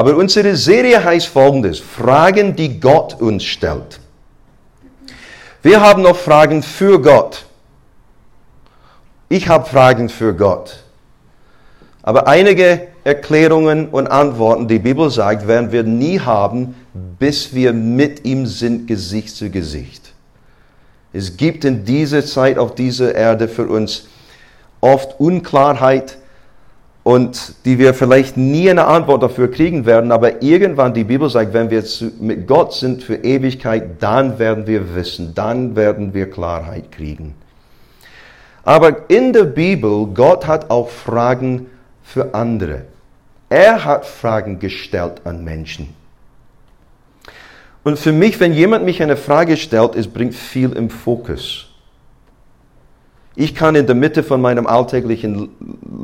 Aber unsere Serie heißt folgendes, Fragen, die Gott uns stellt. Wir haben noch Fragen für Gott. Ich habe Fragen für Gott. Aber einige Erklärungen und Antworten, die Bibel sagt, werden wir nie haben, bis wir mit ihm sind, Gesicht zu Gesicht. Es gibt in dieser Zeit auf dieser Erde für uns oft Unklarheit und die wir vielleicht nie eine Antwort dafür kriegen werden, aber irgendwann die Bibel sagt, wenn wir mit Gott sind für Ewigkeit, dann werden wir wissen, dann werden wir Klarheit kriegen. Aber in der Bibel, Gott hat auch Fragen für andere. Er hat Fragen gestellt an Menschen. Und für mich, wenn jemand mich eine Frage stellt, es bringt viel im Fokus. Ich kann in der Mitte von meinem alltäglichen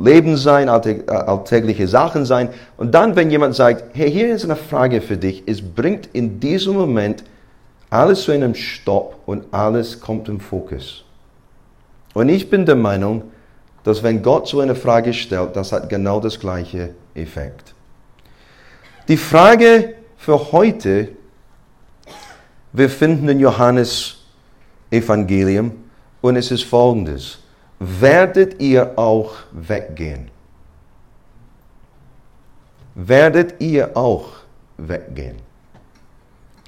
Leben sein, äh, alltägliche Sachen sein. Und dann, wenn jemand sagt, hey, hier ist eine Frage für dich, es bringt in diesem Moment alles zu einem Stopp und alles kommt im Fokus. Und ich bin der Meinung, dass wenn Gott so eine Frage stellt, das hat genau das gleiche Effekt. Die Frage für heute, wir finden in Johannes Evangelium, und es ist folgendes. Werdet ihr auch weggehen? Werdet ihr auch weggehen?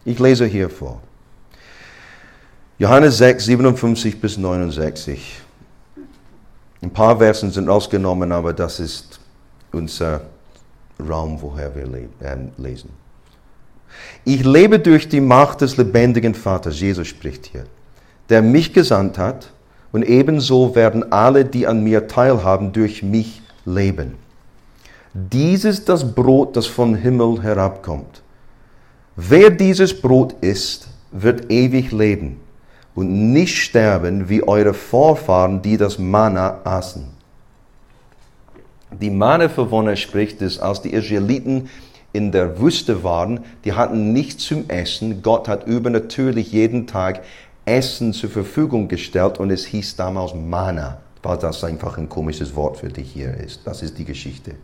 Ich lese hier vor. Johannes 6, 57 bis 69. Ein paar Versen sind ausgenommen, aber das ist unser Raum, woher wir ähm, lesen. Ich lebe durch die Macht des lebendigen Vaters. Jesus spricht hier der mich gesandt hat, und ebenso werden alle, die an mir teilhaben, durch mich leben. Dies ist das Brot, das vom Himmel herabkommt. Wer dieses Brot isst, wird ewig leben und nicht sterben wie eure Vorfahren, die das Manna aßen. Die Manna-Verwohner spricht es, als die Israeliten in der Wüste waren, die hatten nichts zum Essen. Gott hat übernatürlich jeden Tag Essen zur Verfügung gestellt und es hieß damals Mana, weil das einfach ein komisches Wort für dich hier ist. Das ist die Geschichte.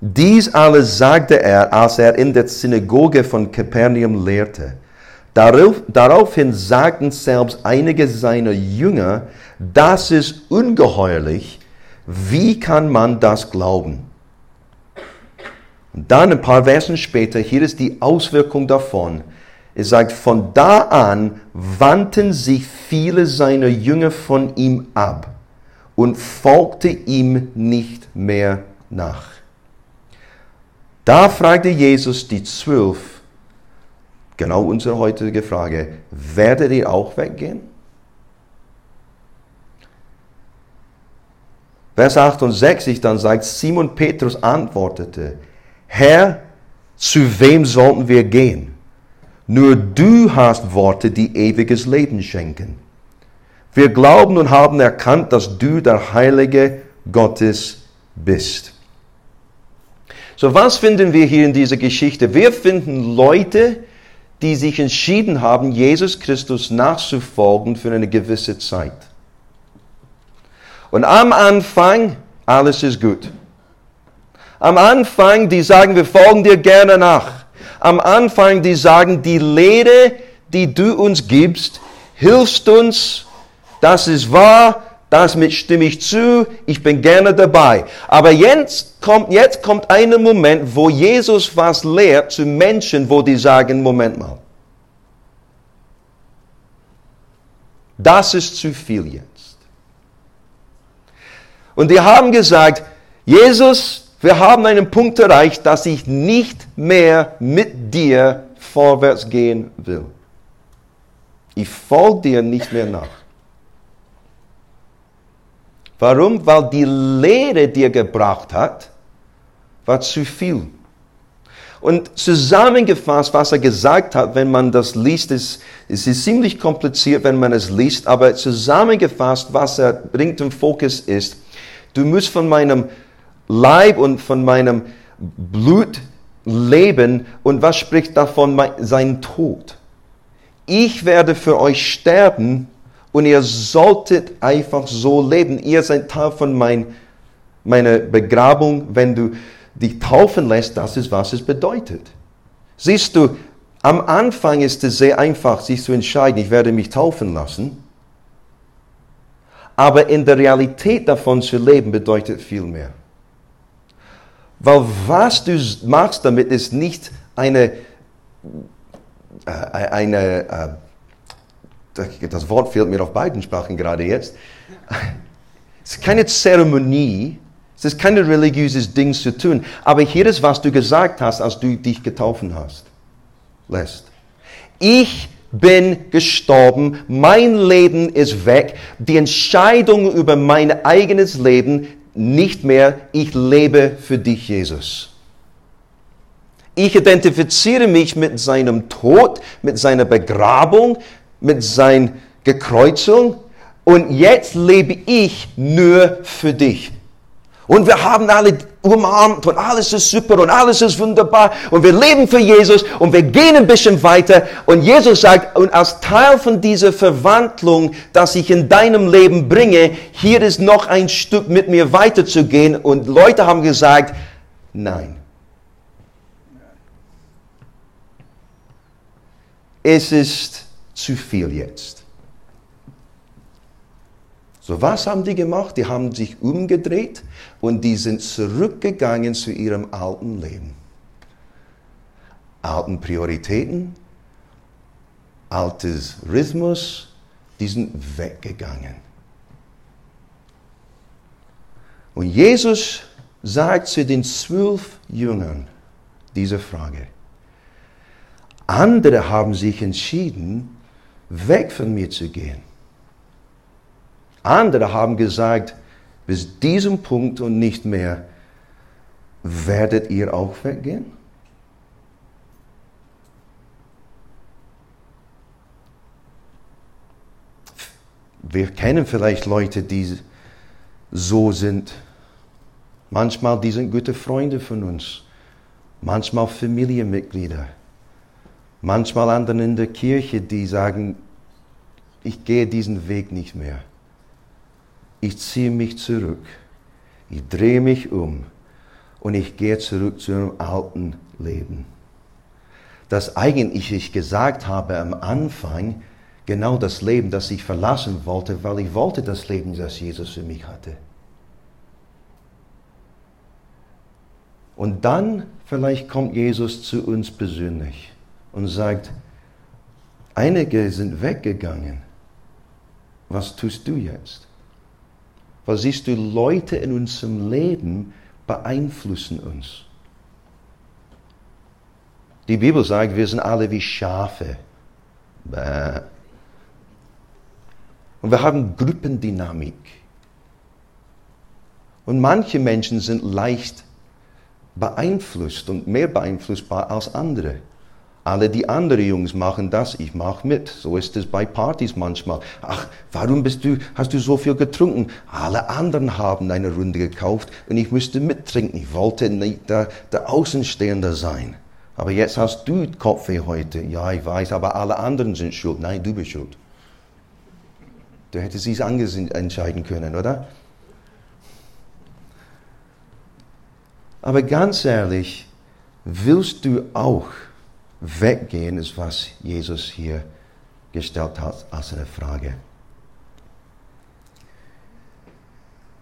Dies alles sagte er, als er in der Synagoge von Kapernaum lehrte. Darauf, daraufhin sagten selbst einige seiner Jünger, das ist ungeheuerlich, wie kann man das glauben? Und dann ein paar Versen später, hier ist die Auswirkung davon. Es sagt, von da an wandten sich viele seiner Jünger von ihm ab und folgte ihm nicht mehr nach. Da fragte Jesus die Zwölf, genau unsere heutige Frage, werdet ihr auch weggehen? Vers 68 dann sagt, Simon Petrus antwortete, Herr, zu wem sollten wir gehen? Nur du hast Worte, die ewiges Leben schenken. Wir glauben und haben erkannt, dass du der Heilige Gottes bist. So, was finden wir hier in dieser Geschichte? Wir finden Leute, die sich entschieden haben, Jesus Christus nachzufolgen für eine gewisse Zeit. Und am Anfang, alles ist gut. Am Anfang, die sagen, wir folgen dir gerne nach am Anfang, die sagen, die Lehre, die du uns gibst, hilfst uns, das ist wahr, damit stimme ich zu, ich bin gerne dabei. Aber jetzt kommt, jetzt kommt ein Moment, wo Jesus was lehrt zu Menschen, wo die sagen, Moment mal. Das ist zu viel jetzt. Und die haben gesagt, Jesus, wir haben einen Punkt erreicht, dass ich nicht mehr mit dir vorwärts gehen will. Ich folge dir nicht mehr nach. Warum? Weil die Lehre, die er gebracht hat, war zu viel. Und zusammengefasst, was er gesagt hat, wenn man das liest, ist, es ist ziemlich kompliziert, wenn man es liest, aber zusammengefasst, was er bringt im Fokus ist, du musst von meinem Leib und von meinem Blut leben. Und was spricht davon sein Tod? Ich werde für euch sterben und ihr solltet einfach so leben. Ihr seid Teil von mein, meiner Begrabung, wenn du dich taufen lässt, das ist, was es bedeutet. Siehst du, am Anfang ist es sehr einfach, sich zu entscheiden, ich werde mich taufen lassen. Aber in der Realität davon zu leben bedeutet viel mehr. Weil was du machst damit ist nicht eine, äh, eine äh, das Wort fehlt mir auf beiden Sprachen gerade jetzt. Es ist keine Zeremonie, es ist kein religiöses Ding zu tun. Aber hier ist, was du gesagt hast, als du dich getaufen hast. Lässt. Ich bin gestorben, mein Leben ist weg, die Entscheidung über mein eigenes Leben nicht mehr, ich lebe für dich, Jesus. Ich identifiziere mich mit seinem Tod, mit seiner Begrabung, mit seiner Gekreuzung und jetzt lebe ich nur für dich. Und wir haben alle umarmt und alles ist super und alles ist wunderbar und wir leben für Jesus und wir gehen ein bisschen weiter und Jesus sagt, und als Teil von dieser Verwandlung, dass ich in deinem Leben bringe, hier ist noch ein Stück mit mir weiterzugehen und Leute haben gesagt, nein. Es ist zu viel jetzt. So, was haben die gemacht? Die haben sich umgedreht und die sind zurückgegangen zu ihrem alten Leben. Alten Prioritäten, altes Rhythmus, die sind weggegangen. Und Jesus sagt zu den zwölf Jüngern diese Frage. Andere haben sich entschieden, weg von mir zu gehen. Andere haben gesagt, bis diesem Punkt und nicht mehr werdet ihr auch weggehen? Wir kennen vielleicht Leute, die so sind. Manchmal die sind gute Freunde von uns. Manchmal Familienmitglieder. Manchmal andere in der Kirche, die sagen, ich gehe diesen Weg nicht mehr ich ziehe mich zurück, ich drehe mich um und ich gehe zurück zu einem alten Leben. Das eigentlich ich gesagt habe am Anfang, genau das Leben, das ich verlassen wollte, weil ich wollte das Leben, das Jesus für mich hatte. Und dann vielleicht kommt Jesus zu uns persönlich und sagt, einige sind weggegangen. Was tust du jetzt? Weil siehst du, Leute in unserem Leben beeinflussen uns. Die Bibel sagt, wir sind alle wie Schafe. Bäh. Und wir haben Gruppendynamik. Und manche Menschen sind leicht beeinflusst und mehr beeinflussbar als andere. Alle die anderen Jungs machen das, ich mache mit. So ist es bei Partys manchmal. Ach, warum bist du, hast du so viel getrunken? Alle anderen haben eine Runde gekauft und ich müsste mittrinken. Ich wollte nicht der, der Außenstehende sein. Aber jetzt hast du Kopfweh heute. Ja, ich weiß, aber alle anderen sind schuld. Nein, du bist schuld. Du hättest es entscheiden können, oder? Aber ganz ehrlich, willst du auch weggehen, ist, was Jesus hier gestellt hat als eine Frage.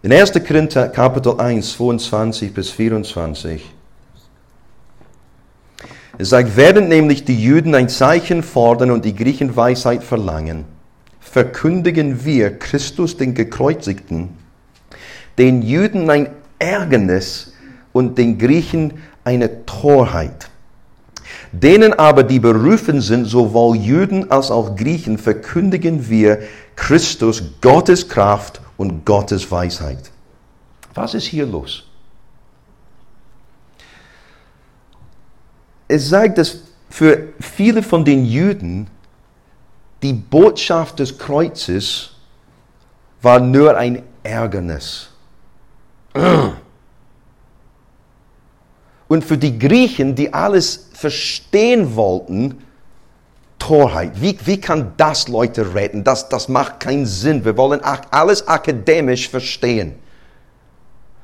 In 1. Korinther Kapitel 1, 22 bis 24. Es sagt, während nämlich die Juden ein Zeichen fordern und die Griechen Weisheit verlangen, verkündigen wir Christus den Gekreuzigten, den Juden ein Ärgernis und den Griechen eine Torheit. Denen aber, die berufen sind, sowohl Juden als auch Griechen, verkündigen wir Christus, Gottes Kraft und Gottes Weisheit. Was ist hier los? Es sagt, dass für viele von den Juden die Botschaft des Kreuzes war nur ein Ärgernis. Und für die Griechen, die alles verstehen wollten, Torheit. Wie, wie kann das Leute retten? Das, das macht keinen Sinn. Wir wollen alles akademisch verstehen.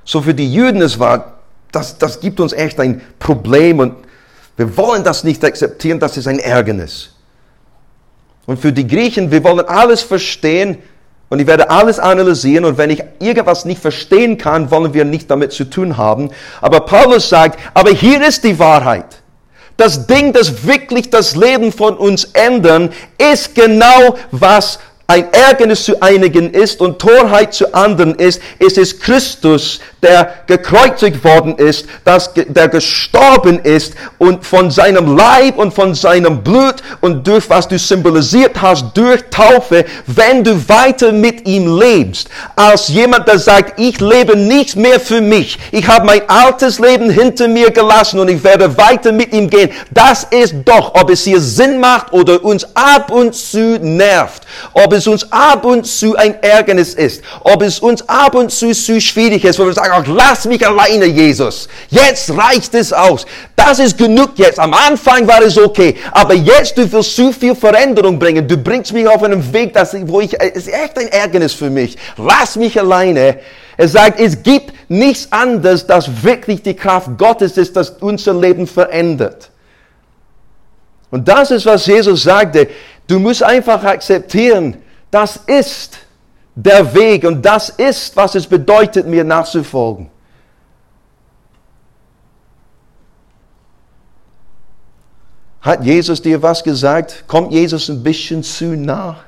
So für die Juden es war das, das gibt uns echt ein Problem und wir wollen das nicht akzeptieren, das ist ein Ärgernis. Und für die Griechen, wir wollen alles verstehen und ich werde alles analysieren und wenn ich irgendwas nicht verstehen kann, wollen wir nicht damit zu tun haben. Aber Paulus sagt, aber hier ist die Wahrheit. Das Ding, das wirklich das Leben von uns ändern, ist genau was ein Ärgernis zu einigen ist und Torheit zu anderen ist, es ist Christus, der gekreuzigt worden ist, dass, der gestorben ist und von seinem Leib und von seinem Blut und durch was du symbolisiert hast, durch Taufe, wenn du weiter mit ihm lebst, als jemand, der sagt, ich lebe nicht mehr für mich, ich habe mein altes Leben hinter mir gelassen und ich werde weiter mit ihm gehen, das ist doch, ob es hier Sinn macht oder uns ab und zu nervt, ob es uns ab und zu ein Ärgernis ist, ob es uns ab und zu zu schwierig ist, wo wir sagen, ach, lass mich alleine, Jesus. Jetzt reicht es aus. Das ist genug jetzt. Am Anfang war es okay, aber jetzt du willst zu viel Veränderung bringen. Du bringst mich auf einen Weg, das, wo ich, es ist echt ein Ärgernis für mich. Lass mich alleine. Er sagt, es gibt nichts anderes, das wirklich die Kraft Gottes ist, das unser Leben verändert. Und das ist, was Jesus sagte. Du musst einfach akzeptieren, das ist der Weg und das ist, was es bedeutet, mir nachzufolgen. Hat Jesus dir was gesagt? Kommt Jesus ein bisschen zu nah?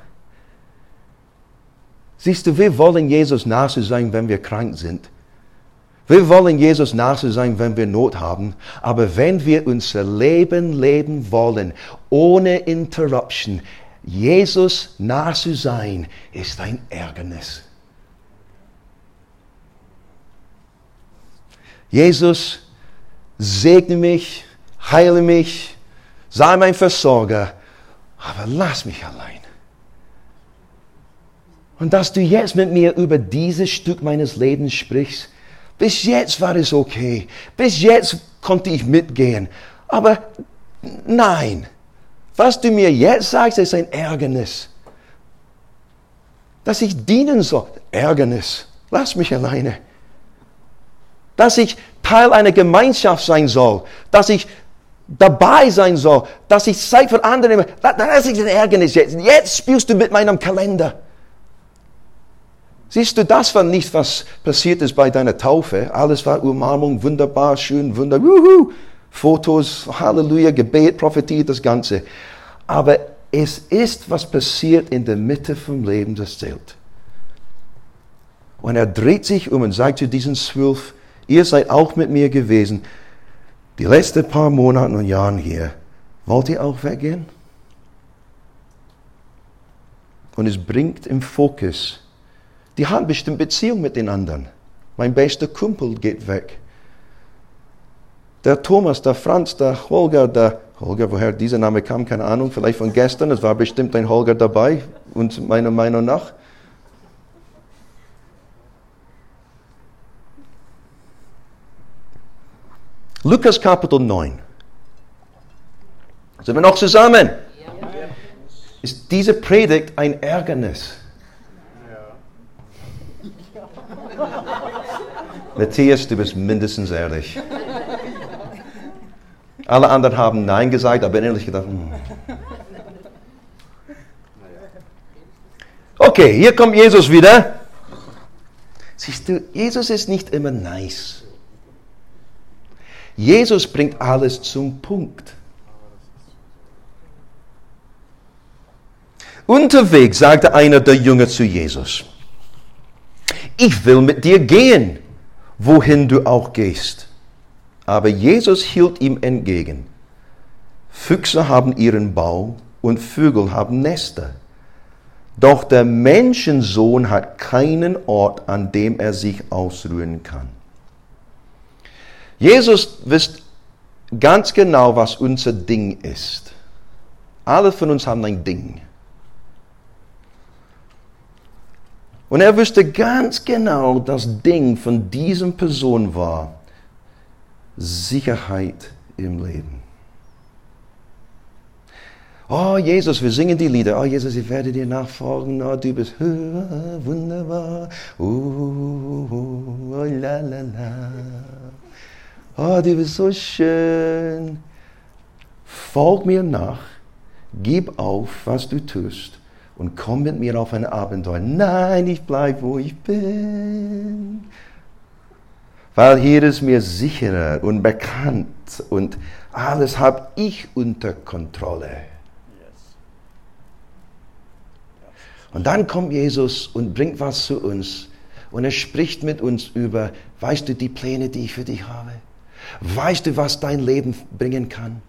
Siehst du, wir wollen Jesus nahe sein, wenn wir krank sind. Wir wollen Jesus nahe sein, wenn wir Not haben. Aber wenn wir unser Leben leben wollen, ohne Interruption, Jesus nah zu sein, ist ein Ärgernis. Jesus, segne mich, heile mich, sei mein Versorger, aber lass mich allein. Und dass du jetzt mit mir über dieses Stück meines Lebens sprichst, bis jetzt war es okay, bis jetzt konnte ich mitgehen, aber nein, was du mir jetzt sagst, ist ein Ärgernis. Dass ich dienen soll, Ärgernis. Lass mich alleine. Dass ich Teil einer Gemeinschaft sein soll, dass ich dabei sein soll, dass ich Zeit für andere nehme, das ist ein Ärgernis jetzt. Jetzt spielst du mit meinem Kalender. Siehst du, das war nicht, was passiert ist bei deiner Taufe. Alles war Umarmung, wunderbar, schön, wunderbar. Fotos, Halleluja, Gebet, Prophetie, das Ganze. Aber es ist, was passiert in der Mitte vom Leben, das zählt. Und er dreht sich um und sagt zu diesen zwölf, ihr seid auch mit mir gewesen, die letzten paar Monate und Jahre hier. Wollt ihr auch weggehen? Und es bringt im Fokus, die haben bestimmt Beziehung mit den anderen. Mein bester Kumpel geht weg. Der Thomas, der Franz, der Holger, der Holger, woher dieser Name kam, keine Ahnung, vielleicht von gestern, es war bestimmt ein Holger dabei, und meiner Meinung nach. Lukas Kapitel 9. Sind wir noch zusammen? Ja. Ist diese Predigt ein Ärgernis? Ja. Matthias, du bist mindestens ehrlich. Alle anderen haben Nein gesagt, aber innerlich gedacht, hm. Okay, hier kommt Jesus wieder. Siehst du, Jesus ist nicht immer nice. Jesus bringt alles zum Punkt. Unterwegs sagte einer der Jünger zu Jesus, ich will mit dir gehen, wohin du auch gehst. Aber Jesus hielt ihm entgegen. Füchse haben ihren Bau und Vögel haben Nester. Doch der Menschensohn hat keinen Ort, an dem er sich ausruhen kann. Jesus wisst ganz genau, was unser Ding ist. Alle von uns haben ein Ding. Und er wusste ganz genau, das Ding von diesem Person war, Sicherheit im Leben. Oh Jesus, wir singen die Lieder. Oh Jesus, ich werde dir nachfolgen. Oh, du bist wunderbar. Oh, oh, la, la, la. oh, du bist so schön. Folg mir nach, gib auf, was du tust und komm mit mir auf ein Abenteuer. Nein, ich bleibe, wo ich bin. Weil hier ist mir sicherer und bekannt und alles habe ich unter Kontrolle. Und dann kommt Jesus und bringt was zu uns. Und er spricht mit uns über, weißt du die Pläne, die ich für dich habe? Weißt du, was dein Leben bringen kann?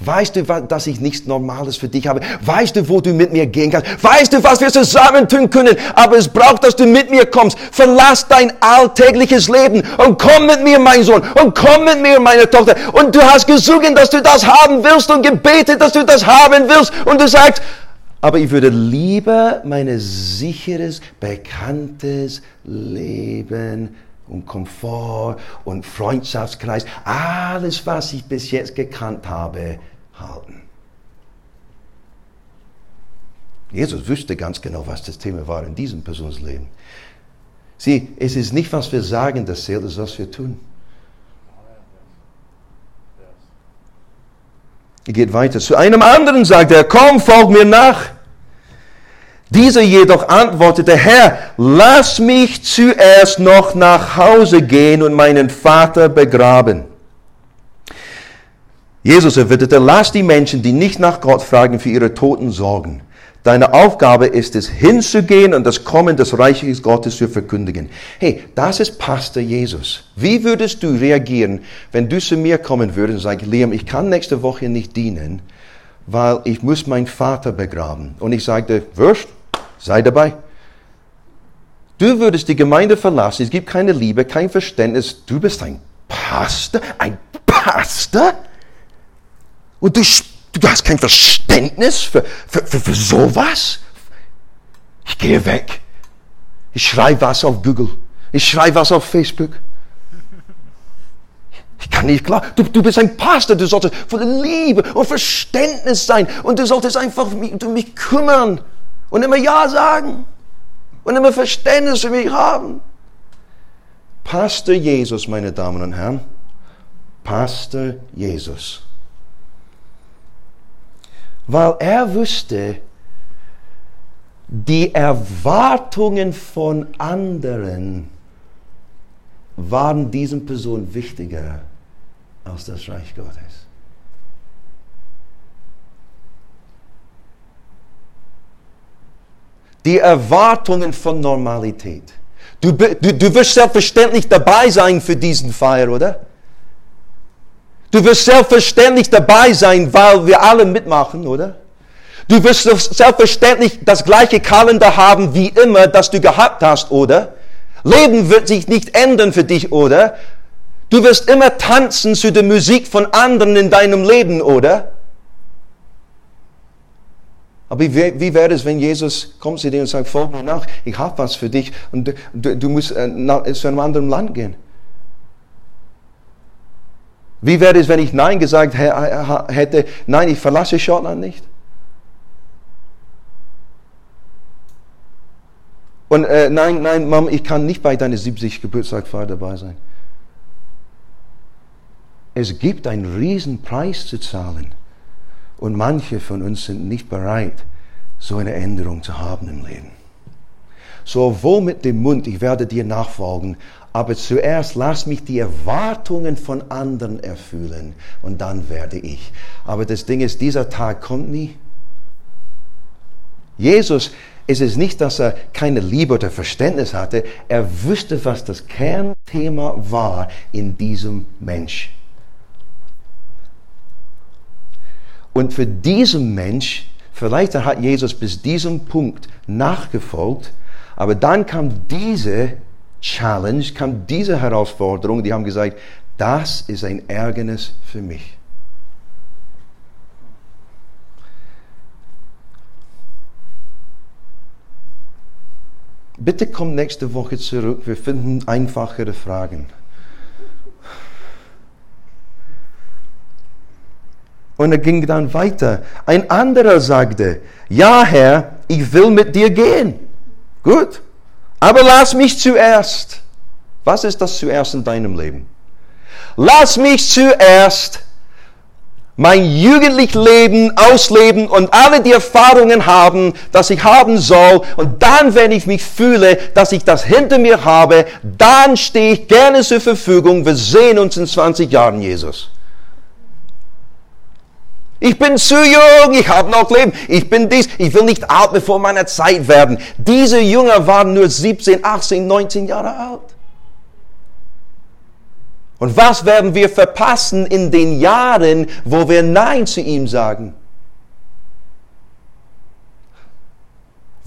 Weißt du, dass ich nichts Normales für dich habe? Weißt du, wo du mit mir gehen kannst? Weißt du, was wir zusammen tun können? Aber es braucht, dass du mit mir kommst. Verlass dein alltägliches Leben und komm mit mir, mein Sohn, und komm mit mir, meine Tochter. Und du hast gesungen, dass du das haben willst und gebetet, dass du das haben willst. Und du sagst, aber ich würde lieber mein sicheres, bekanntes Leben und Komfort und Freundschaftskreis, alles, was ich bis jetzt gekannt habe, halten. Jesus wüsste ganz genau, was das Thema war in diesem Personenleben. Sieh, es ist nicht, was wir sagen, das zählt, es ist, was wir tun. Er geht weiter. Zu einem anderen sagt er, komm, folg mir nach. Dieser jedoch antwortete, Herr, lass mich zuerst noch nach Hause gehen und meinen Vater begraben. Jesus erwiderte, lass die Menschen, die nicht nach Gott fragen, für ihre Toten sorgen. Deine Aufgabe ist es, hinzugehen und das Kommen des Reiches Gottes zu verkündigen. Hey, das ist Pastor Jesus. Wie würdest du reagieren, wenn du zu mir kommen würdest und sagst, Liam, ich kann nächste Woche nicht dienen, weil ich muss meinen Vater begraben. Und ich sagte, Würst, sei dabei. Du würdest die Gemeinde verlassen, es gibt keine Liebe, kein Verständnis. Du bist ein Pastor, ein Pastor? Und du Du hast kein Verständnis für, für, für, für sowas? Ich gehe weg. Ich schreibe was auf Google. Ich schreibe was auf Facebook. Ich kann nicht klar. Du, du bist ein Pastor. Du solltest voller Liebe und Verständnis sein. Und du solltest einfach um mich kümmern. Und immer Ja sagen. Und immer Verständnis für mich haben. Pastor Jesus, meine Damen und Herren. Pastor Jesus weil er wusste, die Erwartungen von anderen waren diesen Personen wichtiger als das Reich Gottes. Die Erwartungen von Normalität. Du, du, du wirst selbstverständlich dabei sein für diesen Feier, oder? Du wirst selbstverständlich dabei sein, weil wir alle mitmachen, oder? Du wirst selbstverständlich das gleiche Kalender haben wie immer, das du gehabt hast, oder? Leben wird sich nicht ändern für dich, oder? Du wirst immer tanzen zu der Musik von anderen in deinem Leben, oder? Aber wie, wie wäre es, wenn Jesus kommt zu dir und sagt, folge mir nach, ich habe was für dich und du, du musst äh, nach, zu einem anderen Land gehen. Wie wäre es, wenn ich Nein gesagt hätte, nein, ich verlasse Schottland nicht? Und äh, nein, nein, Mom, ich kann nicht bei deiner 70 Geburtstagsfeier dabei sein. Es gibt einen riesen Preis zu zahlen. Und manche von uns sind nicht bereit, so eine Änderung zu haben im Leben. So wohl mit dem Mund, ich werde dir nachfolgen, aber zuerst lass mich die Erwartungen von anderen erfüllen und dann werde ich. Aber das Ding ist, dieser Tag kommt nie. Jesus ist es nicht, dass er keine Liebe oder Verständnis hatte. Er wusste, was das Kernthema war in diesem Mensch. Und für diesen Mensch, vielleicht hat Jesus bis diesem Punkt nachgefolgt, aber dann kam diese Challenge, kam diese Herausforderung, die haben gesagt, das ist ein Ärgernis für mich. Bitte komm nächste Woche zurück, wir finden einfachere Fragen. Und er ging dann weiter. Ein anderer sagte, ja Herr, ich will mit dir gehen. Gut. Aber lass mich zuerst. Was ist das zuerst in deinem Leben? lass mich zuerst mein jugendlich Leben ausleben und alle die Erfahrungen haben, dass ich haben soll. Und dann, wenn ich mich fühle, dass ich das hinter mir habe, dann stehe ich gerne zur Verfügung. Wir sehen uns in 20 Jahren, Jesus. Ich bin zu jung, ich habe noch Leben, ich bin dies, ich will nicht alt bevor meiner Zeit werden. Diese Jünger waren nur 17, 18, 19 Jahre alt. Und was werden wir verpassen in den Jahren, wo wir Nein zu ihm sagen?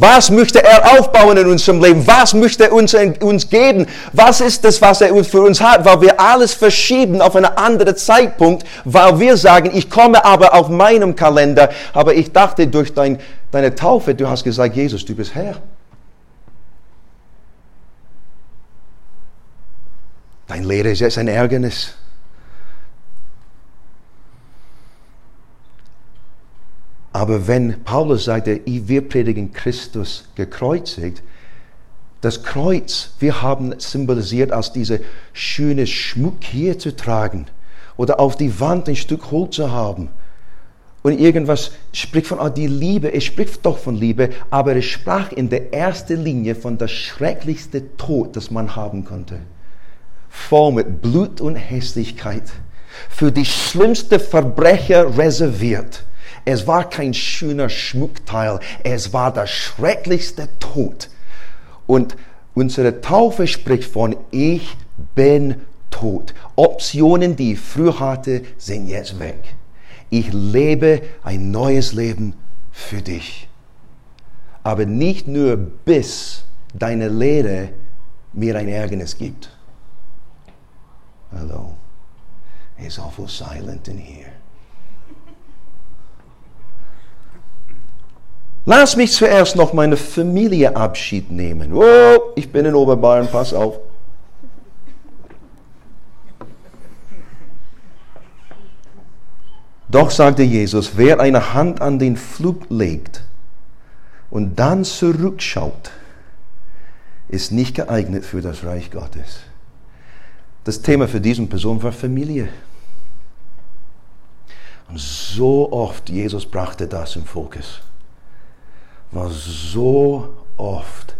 Was möchte er aufbauen in unserem Leben? Was möchte er uns, uns geben? Was ist das, was er für uns hat? Weil wir alles verschieben auf einen anderen Zeitpunkt, weil wir sagen, ich komme aber auf meinem Kalender. Aber ich dachte, durch dein, deine Taufe, du hast gesagt, Jesus, du bist Herr. Dein Lehre ist jetzt ein Ärgernis. Aber wenn Paulus sagte, wir predigen Christus gekreuzigt, das Kreuz, wir haben symbolisiert als diese schöne Schmuck hier zu tragen oder auf die Wand ein Stück Holz zu haben. Und irgendwas spricht von oh, die Liebe, es spricht doch von Liebe, aber es sprach in der ersten Linie von der schrecklichste Tod, das man haben konnte. Voll mit Blut und Hässlichkeit. Für die schlimmste Verbrecher reserviert. Es war kein schöner Schmuckteil, es war der schrecklichste Tod. Und unsere Taufe spricht von Ich bin tot. Optionen, die ich früher hatte, sind jetzt weg. Ich lebe ein neues Leben für dich. Aber nicht nur bis deine Lehre mir ein Ärgernis gibt. Hello. It's awful silent in here. Lass mich zuerst noch meine Familie Abschied nehmen. Oh, ich bin in Oberbayern, pass auf. Doch sagte Jesus, wer eine Hand an den Flug legt und dann zurückschaut, ist nicht geeignet für das Reich Gottes. Das Thema für diese Person war Familie. Und so oft Jesus brachte das im Fokus war so oft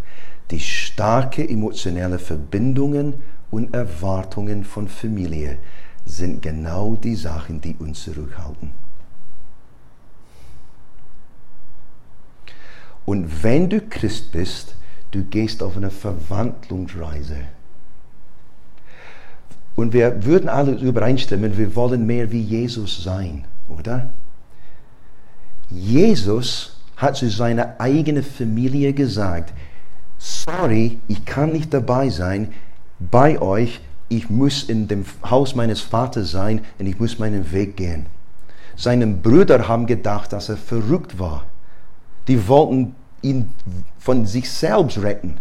die starke emotionelle Verbindungen und Erwartungen von Familie sind genau die Sachen, die uns zurückhalten. Und wenn du Christ bist, du gehst auf eine Verwandlungsreise. Und wir würden alle übereinstimmen, wir wollen mehr wie Jesus sein, oder? Jesus hat zu seiner eigenen Familie gesagt, sorry, ich kann nicht dabei sein bei euch, ich muss in dem Haus meines Vaters sein und ich muss meinen Weg gehen. Seine Brüder haben gedacht, dass er verrückt war. Die wollten ihn von sich selbst retten.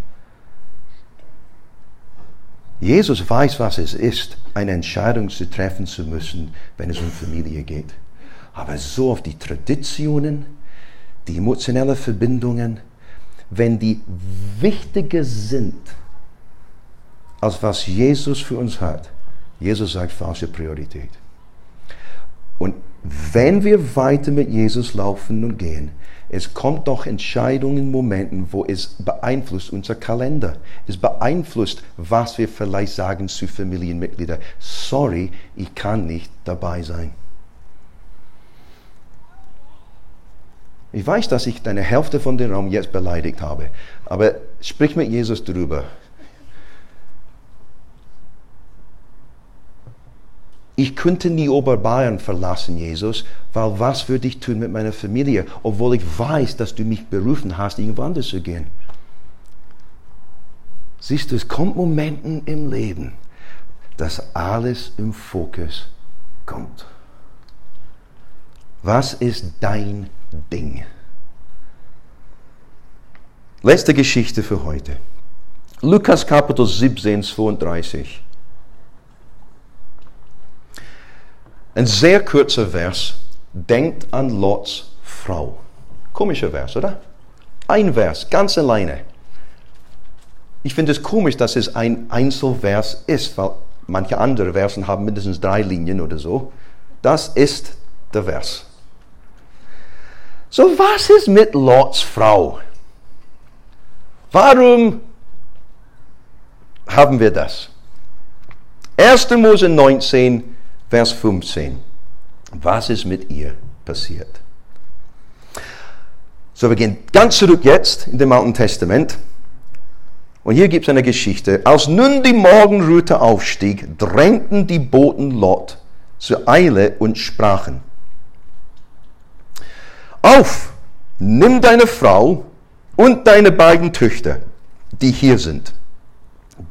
Jesus weiß, was es ist, eine Entscheidung zu treffen zu müssen, wenn es um Familie geht. Aber so auf die Traditionen, die emotionellen Verbindungen, wenn die wichtiger sind, als was Jesus für uns hat, Jesus sagt falsche Priorität. Und wenn wir weiter mit Jesus laufen und gehen, es kommt doch Entscheidungen, Momenten, wo es beeinflusst unser Kalender. Es beeinflusst, was wir vielleicht sagen zu Familienmitgliedern. Sorry, ich kann nicht dabei sein. Ich weiß, dass ich deine Hälfte von dem Raum jetzt beleidigt habe, aber sprich mit Jesus darüber. Ich könnte nie Oberbayern verlassen, Jesus, weil was würde ich tun mit meiner Familie, obwohl ich weiß, dass du mich berufen hast, irgendwo anders zu gehen. Siehst du, es kommt Momente im Leben, dass alles im Fokus kommt. Was ist dein Ding. Letzte Geschichte für heute. Lukas Kapitel 17, 32. Ein sehr kurzer Vers. Denkt an Lots Frau. Komischer Vers, oder? Ein Vers, ganz alleine. Ich finde es komisch, dass es ein Einzelvers ist, weil manche andere Versen haben mindestens drei Linien oder so. Das ist der Vers. So, was ist mit Lots Frau? Warum haben wir das? 1. Mose 19, Vers 15. Was ist mit ihr passiert? So, wir gehen ganz zurück jetzt in dem Alten Testament. Und hier gibt es eine Geschichte. Als nun die Morgenröte aufstieg, drängten die Boten Lot zur Eile und sprachen, Auf, nimm deine Frau und deine beiden Töchter, die hier sind,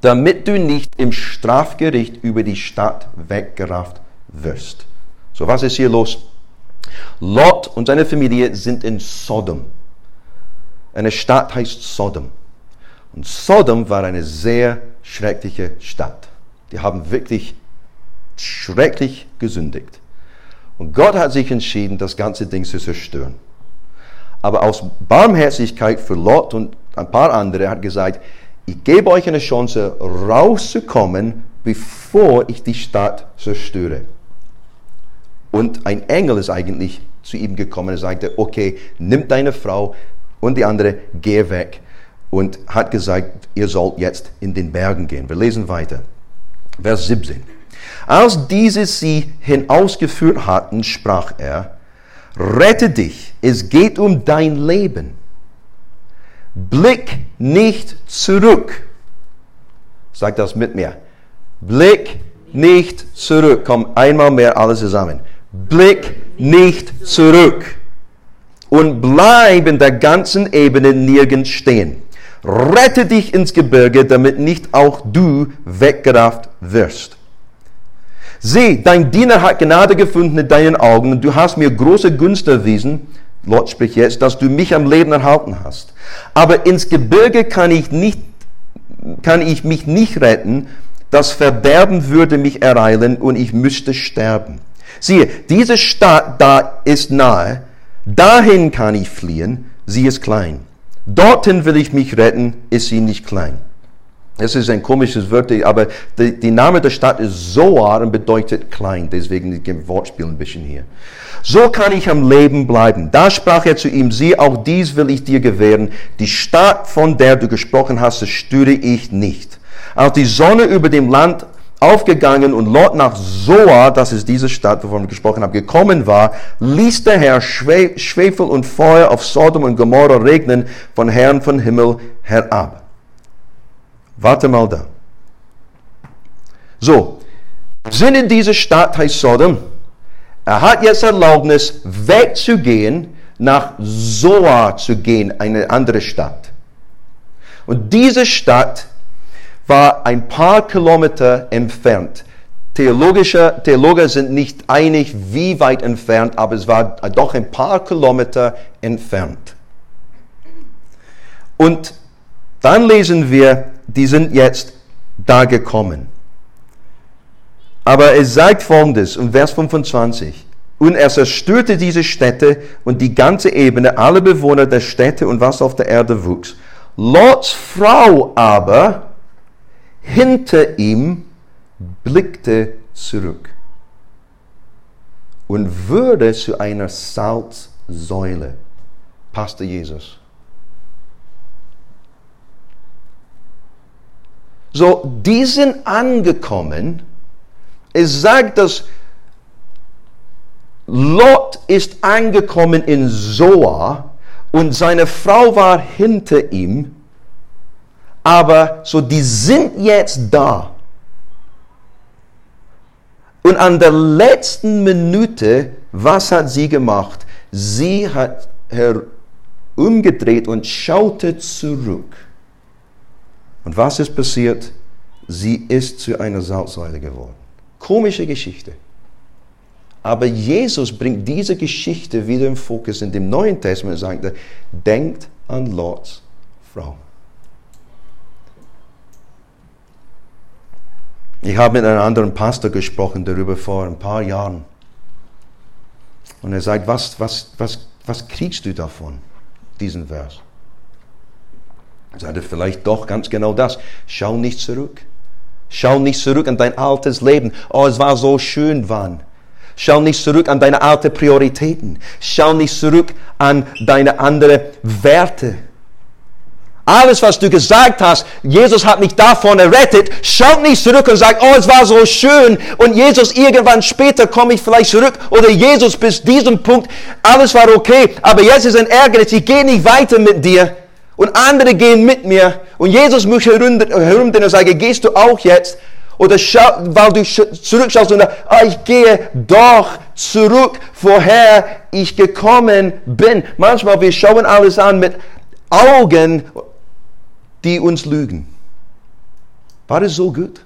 damit du nicht im Strafgericht über die Stadt weggerafft wirst. So, was ist hier los? Lot und seine Familie sind in Sodom. Eine Stadt heißt Sodom. Und Sodom war eine sehr schreckliche Stadt. Die haben wirklich schrecklich gesündigt. Und Gott hat sich entschieden, das ganze Ding zu zerstören. Aber aus Barmherzigkeit für Lot und ein paar andere hat gesagt, ich gebe euch eine Chance, rauszukommen, bevor ich die Stadt zerstöre. Und ein Engel ist eigentlich zu ihm gekommen und sagte, okay, nimm deine Frau und die andere, geh weg. Und hat gesagt, ihr sollt jetzt in den Bergen gehen. Wir lesen weiter. Vers 17. Als diese sie hinausgeführt hatten, sprach er, rette dich, es geht um dein Leben. Blick nicht zurück. Sag das mit mir. Blick nicht zurück. Komm, einmal mehr alles zusammen. Blick nicht zurück. Und bleib in der ganzen Ebene nirgends stehen. Rette dich ins Gebirge, damit nicht auch du weggerafft wirst. Sieh, dein Diener hat Gnade gefunden in deinen Augen und du hast mir große Gunst erwiesen. Lot spricht jetzt, dass du mich am Leben erhalten hast. Aber ins Gebirge kann ich nicht, kann ich mich nicht retten. Das Verderben würde mich ereilen und ich müsste sterben. Siehe, diese Stadt da ist nahe. Dahin kann ich fliehen. Sie ist klein. Dorthin will ich mich retten. Ist sie nicht klein. Es ist ein komisches Wort, aber die, die, Name der Stadt ist Zoar und bedeutet klein. Deswegen im Wortspiel ein bisschen hier. So kann ich am Leben bleiben. Da sprach er zu ihm, sieh, auch dies will ich dir gewähren. Die Stadt, von der du gesprochen hast, störe ich nicht. Als die Sonne über dem Land aufgegangen und Lot nach Zoar, das ist diese Stadt, wovon ich gesprochen habe, gekommen war, ließ der Herr Schwefel und Feuer auf Sodom und Gomorra regnen von Herrn von Himmel herab. Warte mal da. So, sind in dieser Stadt heißt Sodom. Er hat jetzt Erlaubnis, wegzugehen, nach Zoar zu gehen, eine andere Stadt. Und diese Stadt war ein paar Kilometer entfernt. Theologische, Theologen sind nicht einig, wie weit entfernt, aber es war doch ein paar Kilometer entfernt. Und dann lesen wir, die sind jetzt da gekommen. Aber es sagt folgendes in Vers 25. Und er zerstörte diese Städte und die ganze Ebene, alle Bewohner der Städte und was auf der Erde wuchs. Lots Frau aber hinter ihm blickte zurück und wurde zu einer Salzsäule. Pastor Jesus. So, die sind angekommen. Es sagt, dass Lot ist angekommen in Zoar und seine Frau war hinter ihm. Aber so, die sind jetzt da. Und an der letzten Minute, was hat sie gemacht? Sie hat umgedreht und schaute zurück. Und was ist passiert? Sie ist zu einer Salzsäule geworden. Komische Geschichte. Aber Jesus bringt diese Geschichte wieder im Fokus in dem Neuen Testament und sagt, denkt an Lots Frau. Ich habe mit einem anderen Pastor gesprochen darüber vor ein paar Jahren. Und er sagt, was, was, was, was kriegst du davon, diesen Vers? Sagte vielleicht doch ganz genau das. Schau nicht zurück. Schau nicht zurück an dein altes Leben. Oh, es war so schön, wann. Schau nicht zurück an deine alten Prioritäten. Schau nicht zurück an deine anderen Werte. Alles, was du gesagt hast, Jesus hat mich davon errettet, schau nicht zurück und sag, oh, es war so schön und Jesus, irgendwann später komme ich vielleicht zurück oder Jesus, bis diesem Punkt, alles war okay, aber jetzt ist ein Ärgernis, ich gehe nicht weiter mit dir und andere gehen mit mir und Jesus muss herum, denn er sage, gehst du auch jetzt? Oder schau, weil du zurückschaust und oh, ich gehe doch zurück, woher ich gekommen bin. Manchmal, wir schauen alles an mit Augen die uns lügen. War es so gut?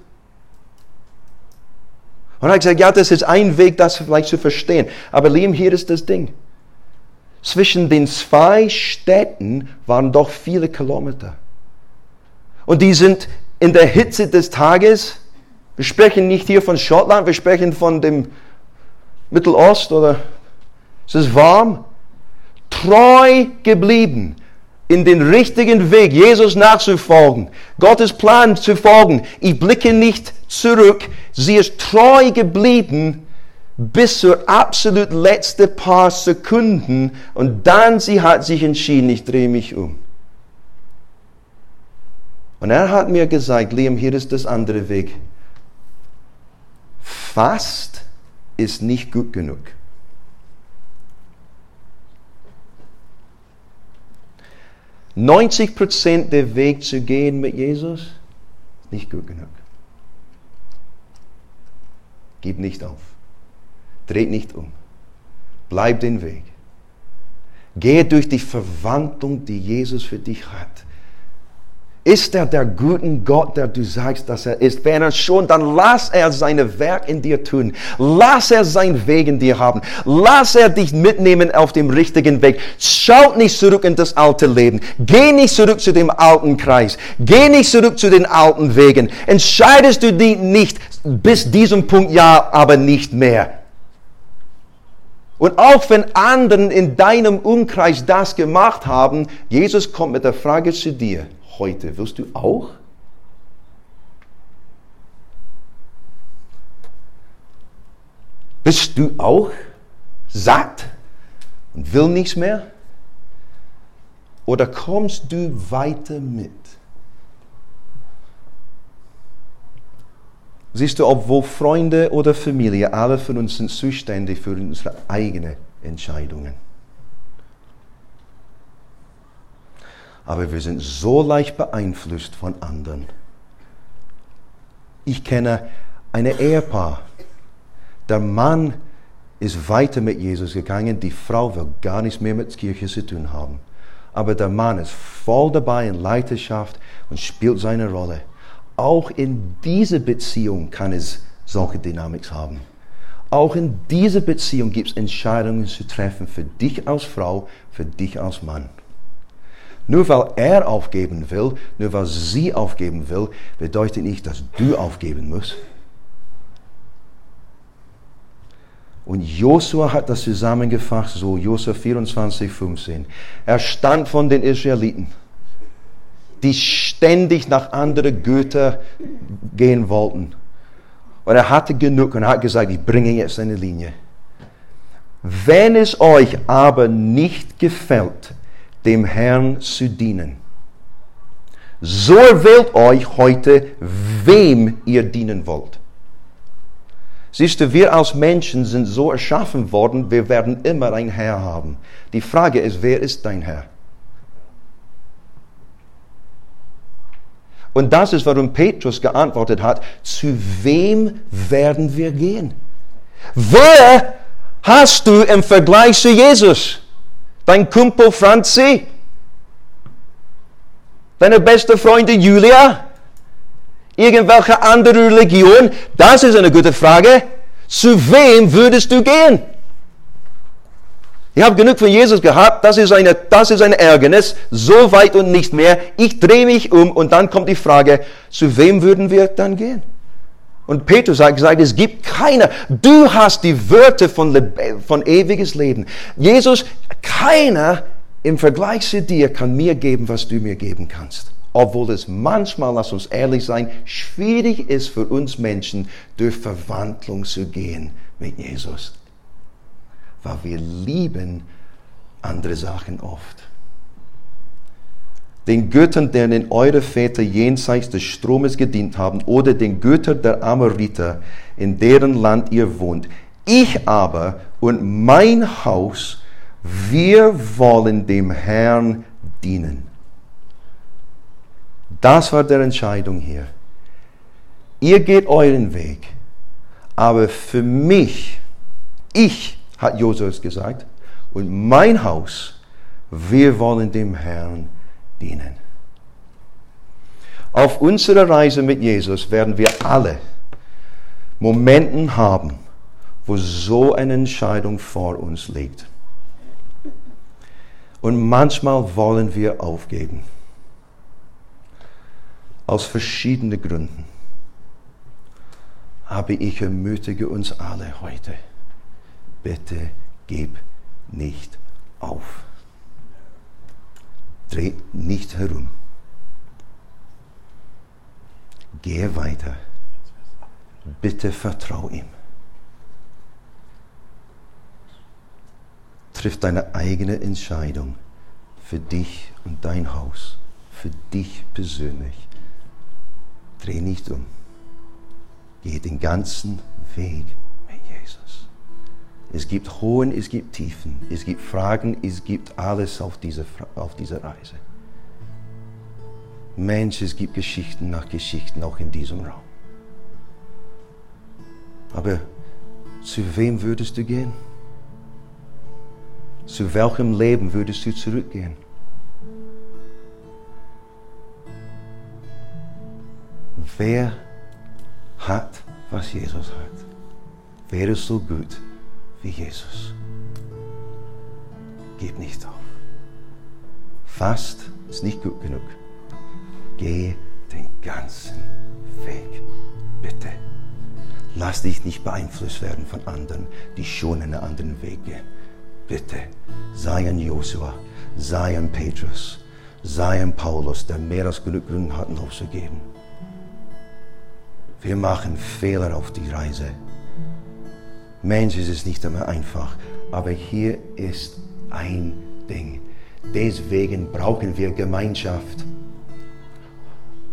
Und er hat gesagt, ja, das ist ein Weg, das vielleicht zu verstehen. Aber Liam, hier ist das Ding. Zwischen den zwei Städten waren doch viele Kilometer. Und die sind in der Hitze des Tages, wir sprechen nicht hier von Schottland, wir sprechen von dem Mittelost oder es ist warm, treu geblieben in den richtigen Weg, Jesus nachzufolgen, Gottes Plan zu folgen. Ich blicke nicht zurück. Sie ist treu geblieben bis zur absolut letzten paar Sekunden und dann sie hat sich entschieden, ich drehe mich um. Und er hat mir gesagt, Liam, hier ist das andere Weg. Fast ist nicht gut genug. 90 Prozent der Weg zu gehen mit Jesus nicht gut genug. Gib nicht auf. Dreht nicht um. Bleib den Weg. Gehe durch die Verwandlung, die Jesus für dich hat. Ist er der guten Gott, der du sagst, dass er ist? Wenn er schon, dann lass er seine Werk in dir tun. Lass er sein Weg in dir haben. Lass er dich mitnehmen auf dem richtigen Weg. Schau nicht zurück in das alte Leben. Geh nicht zurück zu dem alten Kreis. Geh nicht zurück zu den alten Wegen. Entscheidest du dich nicht bis diesem Punkt ja, aber nicht mehr. Und auch wenn anderen in deinem Umkreis das gemacht haben, Jesus kommt mit der Frage zu dir heute. Wirst du auch? Bist du auch satt und will nichts mehr? Oder kommst du weiter mit? Siehst du, obwohl Freunde oder Familie, alle von uns sind zuständig für unsere eigenen Entscheidungen. aber wir sind so leicht beeinflusst von anderen. Ich kenne ein Ehepaar. Der Mann ist weiter mit Jesus gegangen, die Frau will gar nichts mehr mit der Kirche zu tun haben. Aber der Mann ist voll dabei in Leiterschaft und spielt seine Rolle. Auch in dieser Beziehung kann es solche Dynamik haben. Auch in dieser Beziehung gibt es Entscheidungen zu treffen für dich als Frau, für dich als Mann. Nur weil er aufgeben will, nur weil sie aufgeben will, bedeutet nicht, dass du aufgeben musst. Und Josua hat das zusammengefasst, so Josua 24, 15. Er stand von den Israeliten, die ständig nach anderen Göttern gehen wollten. Und er hatte genug und hat gesagt, ich bringe jetzt eine Linie. Wenn es euch aber nicht gefällt, dem Herrn zu dienen. So wählt euch heute, wem ihr dienen wollt. Siehst du, wir als Menschen sind so erschaffen worden, wir werden immer ein Herr haben. Die Frage ist, wer ist dein Herr? Und das ist, warum Petrus geantwortet hat, zu wem werden wir gehen? Wer hast du im Vergleich zu Jesus? Dein Kumpel Franzi? Deine beste Freundin Julia? Irgendwelche andere Religion? Das ist eine gute Frage. Zu wem würdest du gehen? Ich habe genug von Jesus gehabt, das ist, eine, das ist ein Ärgernis, so weit und nicht mehr. Ich drehe mich um und dann kommt die Frage, zu wem würden wir dann gehen? Und Petrus hat gesagt, es gibt keiner. Du hast die Wörter von, von ewiges Leben. Jesus, keiner im Vergleich zu dir kann mir geben, was du mir geben kannst. obwohl es manchmal, lass uns ehrlich sein, schwierig ist für uns Menschen, durch Verwandlung zu gehen mit Jesus. Weil wir lieben andere Sachen oft. Den Göttern, denen eure Väter jenseits des Stromes gedient haben, oder den Göttern der Amoriter, in deren Land ihr wohnt. Ich aber und mein Haus, wir wollen dem Herrn dienen. Das war der Entscheidung hier. Ihr geht euren Weg, aber für mich, ich, hat Josef gesagt, und mein Haus, wir wollen dem Herrn dienen. Auf unserer Reise mit Jesus werden wir alle Momenten haben, wo so eine Entscheidung vor uns liegt. Und manchmal wollen wir aufgeben. Aus verschiedenen Gründen. Aber ich ermutige uns alle heute, bitte gib nicht auf. Dreh nicht herum. Gehe weiter. Bitte vertrau ihm. Triff deine eigene Entscheidung für dich und dein Haus, für dich persönlich. Dreh nicht um. Geh den ganzen Weg. Es gibt Hohen, es gibt Tiefen, es gibt Fragen, es gibt alles auf dieser, auf dieser Reise. Mensch, es gibt Geschichten nach Geschichten auch in diesem Raum. Aber zu wem würdest du gehen? Zu welchem Leben würdest du zurückgehen? Wer hat, was Jesus hat? Wer ist so gut wie Jesus? Gib nicht auf. Fast ist nicht gut genug. Geh den ganzen Weg. Bitte. Lass dich nicht beeinflusst werden von anderen, die schon einen anderen Weg gehen. Bitte, sei ein Josua, sei ein Petrus, sei ein Paulus, der mehr als genug Gründe hat, aufzugeben. Wir machen Fehler auf die Reise. Mensch, es ist nicht immer einfach, aber hier ist ein Ding. Deswegen brauchen wir Gemeinschaft.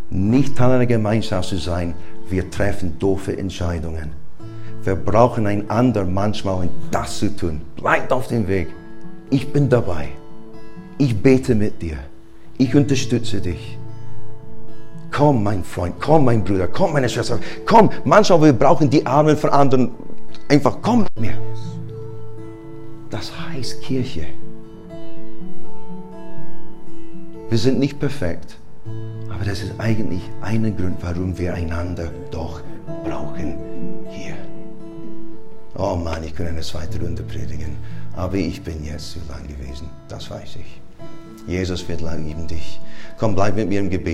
Nicht Teil einer Gemeinschaft zu sein, wir treffen doofe Entscheidungen. Wir brauchen einander manchmal, um das zu tun. Bleibt auf dem Weg. Ich bin dabei. Ich bete mit dir. Ich unterstütze dich. Komm, mein Freund, komm, mein Bruder, komm, meine Schwester, komm. Manchmal wir brauchen die Arme von anderen. Einfach komm mit mir. Das heißt Kirche. Wir sind nicht perfekt, aber das ist eigentlich ein Grund, warum wir einander doch brauchen hier. Oh Mann, ich könnte eine zweite Runde predigen, aber ich bin jetzt zu lang gewesen, das weiß ich. Jesus wird lieben dich. Komm, bleib mit mir im Gebet.